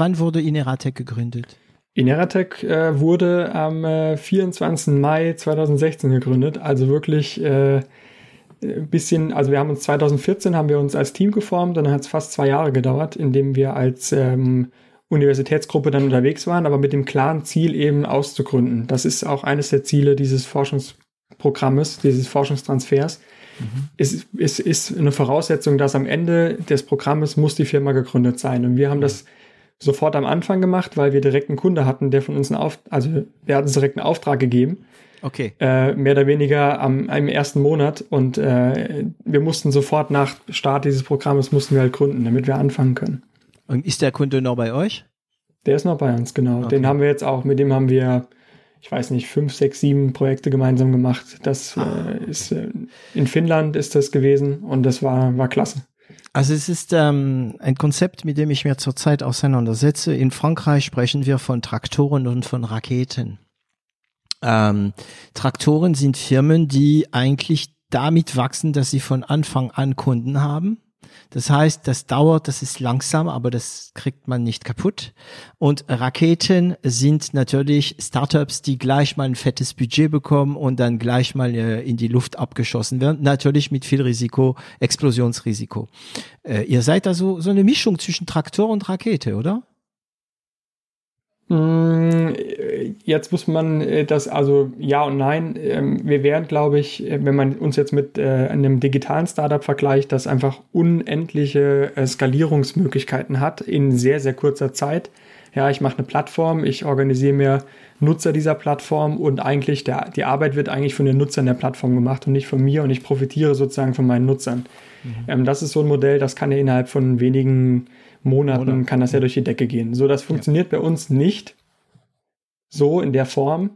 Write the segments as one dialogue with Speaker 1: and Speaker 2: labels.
Speaker 1: Wann wurde Ineratec gegründet?
Speaker 2: Ineratec äh, wurde am äh, 24. Mai 2016 gegründet, also wirklich äh, ein bisschen, also wir haben uns 2014 haben wir uns als Team geformt und dann hat es fast zwei Jahre gedauert, indem wir als ähm, Universitätsgruppe dann unterwegs waren, aber mit dem klaren Ziel eben auszugründen. Das ist auch eines der Ziele dieses Forschungsprogrammes, dieses Forschungstransfers. Mhm. Es, es ist eine Voraussetzung, dass am Ende des Programmes muss die Firma gegründet sein. Und wir haben das sofort am Anfang gemacht, weil wir direkt einen Kunde hatten, der von uns einen Auf, also der hat uns direkt einen Auftrag gegeben.
Speaker 1: Okay.
Speaker 2: Äh, mehr oder weniger am, im ersten Monat und äh, wir mussten sofort nach Start dieses Programmes mussten wir halt gründen, damit wir anfangen können.
Speaker 1: Und ist der Kunde noch bei euch?
Speaker 2: Der ist noch bei uns, genau. Okay. Den haben wir jetzt auch, mit dem haben wir, ich weiß nicht, fünf, sechs, sieben Projekte gemeinsam gemacht. Das ah. äh, ist äh, in Finnland ist das gewesen und das war, war klasse.
Speaker 1: Also es ist ähm, ein Konzept, mit dem ich mir zurzeit auseinandersetze. In Frankreich sprechen wir von Traktoren und von Raketen. Ähm, Traktoren sind Firmen, die eigentlich damit wachsen, dass sie von Anfang an Kunden haben das heißt, das dauert, das ist langsam, aber das kriegt man nicht kaputt. Und Raketen sind natürlich Startups, die gleich mal ein fettes Budget bekommen und dann gleich mal äh, in die Luft abgeschossen werden. Natürlich mit viel Risiko, Explosionsrisiko. Äh, ihr seid also so eine Mischung zwischen Traktor und Rakete, oder?
Speaker 2: Mm, jetzt muss man äh, das, also ja und nein. Ähm, wir wären, glaube ich, äh, wenn man uns jetzt mit äh, einem digitalen Startup vergleicht, das einfach unendliche Skalierungsmöglichkeiten hat in sehr, sehr kurzer Zeit. Ja, ich mache eine Plattform, ich organisiere mir Nutzer dieser Plattform und eigentlich der, die Arbeit wird eigentlich von den Nutzern der Plattform gemacht und nicht von mir und ich profitiere sozusagen von meinen Nutzern. Mhm. Ähm, das ist so ein Modell, das kann ja innerhalb von wenigen Monaten Monat. kann das ja durch die Decke gehen. So, das funktioniert ja. bei uns nicht so in der Form,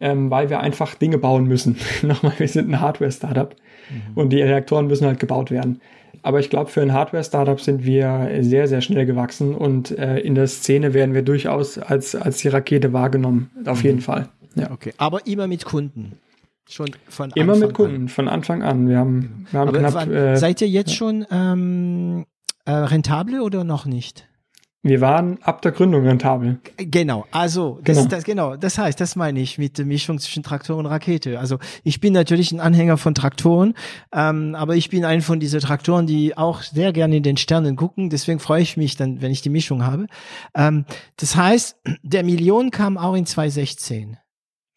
Speaker 2: ähm, weil wir einfach Dinge bauen müssen. Nochmal, wir sind ein Hardware-Startup mhm. und die Reaktoren müssen halt gebaut werden. Aber ich glaube, für ein Hardware-Startup sind wir sehr, sehr schnell gewachsen und äh, in der Szene werden wir durchaus als, als die Rakete wahrgenommen. Auf mhm. jeden Fall.
Speaker 1: Ja. Okay. Aber immer mit Kunden. Schon von
Speaker 2: Immer Anfang mit Kunden, an. von Anfang an. Wir haben, wir haben
Speaker 1: knapp. Wann, äh, seid ihr jetzt ja. schon ähm, äh, rentable oder noch nicht?
Speaker 2: Wir waren ab der Gründung rentabel.
Speaker 1: Genau, also das, genau. Das, genau, das heißt, das meine ich mit der Mischung zwischen Traktor und Rakete. Also ich bin natürlich ein Anhänger von Traktoren, ähm, aber ich bin ein von diesen Traktoren, die auch sehr gerne in den Sternen gucken. Deswegen freue ich mich dann, wenn ich die Mischung habe. Ähm, das heißt, der Million kam auch in 2016.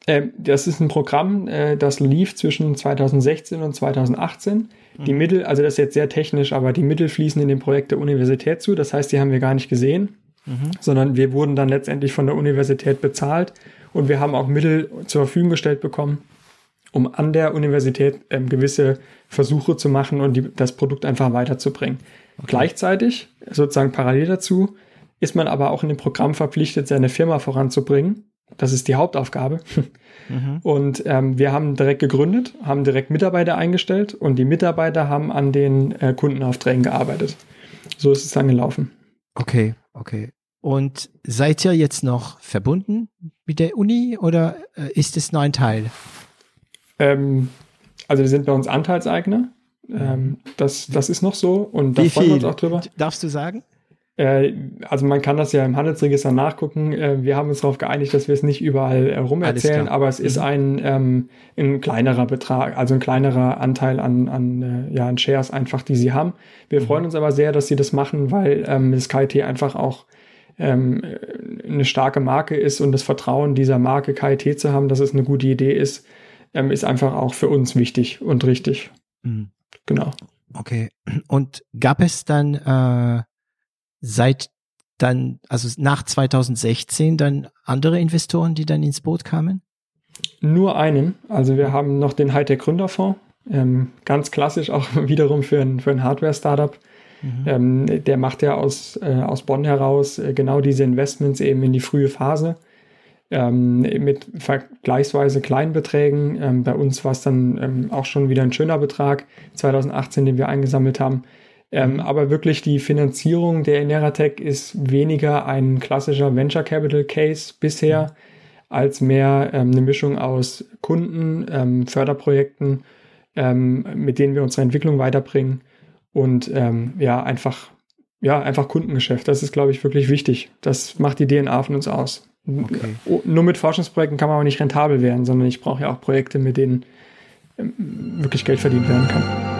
Speaker 2: Ähm, das ist ein Programm, äh, das lief zwischen 2016 und 2018. Die mhm. Mittel, also das ist jetzt sehr technisch, aber die Mittel fließen in dem Projekt der Universität zu. Das heißt, die haben wir gar nicht gesehen, mhm. sondern wir wurden dann letztendlich von der Universität bezahlt und wir haben auch Mittel zur Verfügung gestellt bekommen, um an der Universität ähm, gewisse Versuche zu machen und die, das Produkt einfach weiterzubringen. Okay. Gleichzeitig, sozusagen parallel dazu, ist man aber auch in dem Programm verpflichtet, seine Firma voranzubringen. Das ist die Hauptaufgabe. Mhm. Und ähm, wir haben direkt gegründet, haben direkt Mitarbeiter eingestellt und die Mitarbeiter haben an den äh, Kundenaufträgen gearbeitet. So ist es dann gelaufen.
Speaker 1: Okay, okay. Und seid ihr jetzt noch verbunden mit der Uni oder äh, ist es nur ein Teil?
Speaker 2: Ähm, also wir sind bei uns Anteilseigner. Ähm, das, das ist noch so und
Speaker 1: da freuen wir uns auch drüber. Darfst du sagen?
Speaker 2: Äh, also man kann das ja im Handelsregister nachgucken. Äh, wir haben uns darauf geeinigt, dass wir es nicht überall äh, rumerzählen, aber es mhm. ist ein, ähm, ein kleinerer Betrag, also ein kleinerer Anteil an, an, ja, an Shares einfach, die sie haben. Wir mhm. freuen uns aber sehr, dass sie das machen, weil ähm, das KIT einfach auch ähm, eine starke Marke ist und das Vertrauen dieser Marke KIT zu haben, dass es eine gute Idee ist, ähm, ist einfach auch für uns wichtig und richtig. Mhm. Genau.
Speaker 1: Okay. Und gab es dann äh seit dann, also nach 2016 dann andere Investoren, die dann ins Boot kamen?
Speaker 2: Nur einen. Also wir haben noch den Hightech Gründerfonds. Ähm, ganz klassisch auch wiederum für ein, für ein Hardware-Startup. Mhm. Ähm, der macht ja aus, äh, aus Bonn heraus äh, genau diese Investments eben in die frühe Phase ähm, mit vergleichsweise kleinen Beträgen. Ähm, bei uns war es dann ähm, auch schon wieder ein schöner Betrag, 2018, den wir eingesammelt haben. Ähm, mhm. aber wirklich die Finanzierung der Ineratec ist weniger ein klassischer Venture Capital Case bisher, mhm. als mehr ähm, eine Mischung aus Kunden, ähm, Förderprojekten, ähm, mit denen wir unsere Entwicklung weiterbringen und ähm, ja, einfach, ja, einfach Kundengeschäft. Das ist, glaube ich, wirklich wichtig. Das macht die DNA von uns aus. Okay. Nur mit Forschungsprojekten kann man aber nicht rentabel werden, sondern ich brauche ja auch Projekte, mit denen ähm, wirklich Geld verdient werden kann.